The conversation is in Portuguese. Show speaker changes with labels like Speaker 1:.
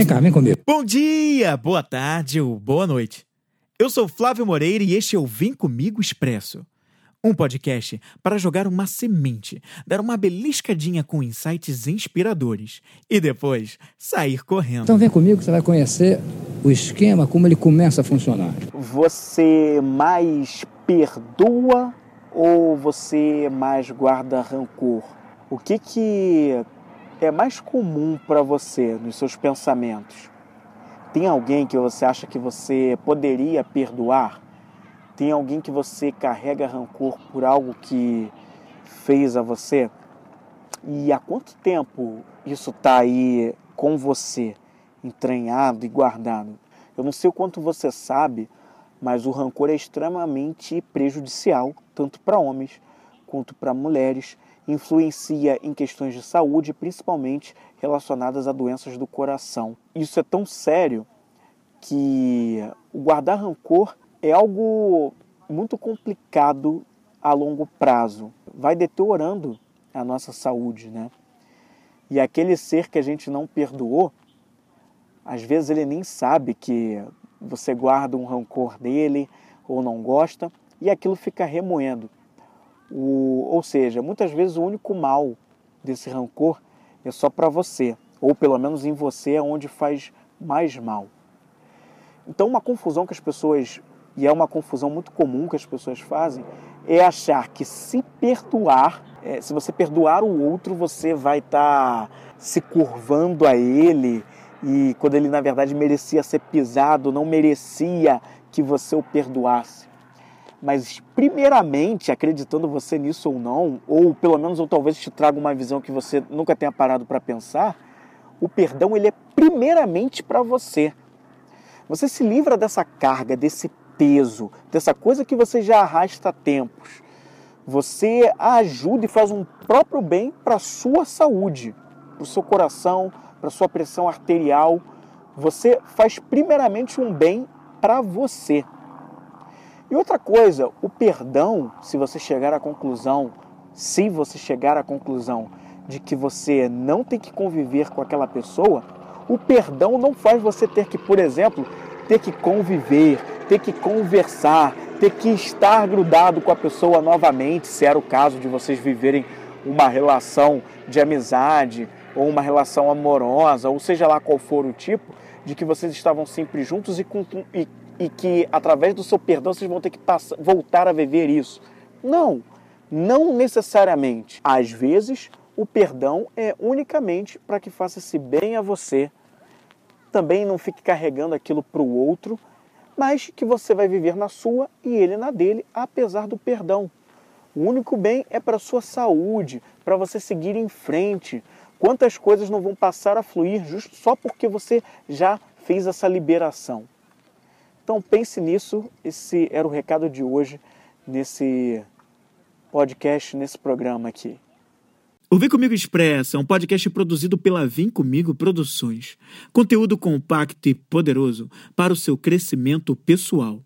Speaker 1: Vem cá, vem comigo.
Speaker 2: Bom dia, boa tarde ou boa noite. Eu sou Flávio Moreira e este é o Vem Comigo Expresso. Um podcast para jogar uma semente, dar uma beliscadinha com insights inspiradores e depois sair correndo.
Speaker 1: Então vem comigo que você vai conhecer o esquema, como ele começa a funcionar.
Speaker 3: Você mais perdoa ou você mais guarda rancor? O que que é mais comum para você nos seus pensamentos? Tem alguém que você acha que você poderia perdoar? Tem alguém que você carrega rancor por algo que fez a você? E há quanto tempo isso está aí com você, entranhado e guardado? Eu não sei o quanto você sabe, mas o rancor é extremamente prejudicial, tanto para homens quanto para mulheres influencia em questões de saúde, principalmente relacionadas a doenças do coração. Isso é tão sério que o guardar rancor é algo muito complicado a longo prazo. Vai deteriorando a nossa saúde, né? E aquele ser que a gente não perdoou, às vezes ele nem sabe que você guarda um rancor dele ou não gosta e aquilo fica remoendo. O, ou seja, muitas vezes o único mal desse rancor é só para você, ou pelo menos em você é onde faz mais mal. Então, uma confusão que as pessoas, e é uma confusão muito comum que as pessoas fazem, é achar que se perdoar, é, se você perdoar o outro, você vai estar tá se curvando a ele, e quando ele na verdade merecia ser pisado, não merecia que você o perdoasse. Mas, primeiramente, acreditando você nisso ou não, ou pelo menos eu talvez te traga uma visão que você nunca tenha parado para pensar, o perdão ele é primeiramente para você. Você se livra dessa carga, desse peso, dessa coisa que você já arrasta há tempos. Você ajuda e faz um próprio bem para sua saúde, para o seu coração, para sua pressão arterial. Você faz primeiramente um bem para você. E outra coisa, o perdão, se você chegar à conclusão, se você chegar à conclusão de que você não tem que conviver com aquela pessoa, o perdão não faz você ter que, por exemplo, ter que conviver, ter que conversar, ter que estar grudado com a pessoa novamente, se era o caso de vocês viverem uma relação de amizade ou uma relação amorosa, ou seja lá qual for o tipo, de que vocês estavam sempre juntos e, e que através do seu perdão vocês vão ter que passar, voltar a viver isso. Não, não necessariamente. Às vezes, o perdão é unicamente para que faça-se bem a você. Também não fique carregando aquilo para o outro, mas que você vai viver na sua e ele na dele, apesar do perdão. O único bem é para a sua saúde, para você seguir em frente. Quantas coisas não vão passar a fluir justo só porque você já fez essa liberação? Então pense nisso, esse era o recado de hoje nesse podcast, nesse programa aqui.
Speaker 2: O Vem Comigo Expressa é um podcast produzido pela Vem Comigo Produções. Conteúdo compacto e poderoso para o seu crescimento pessoal.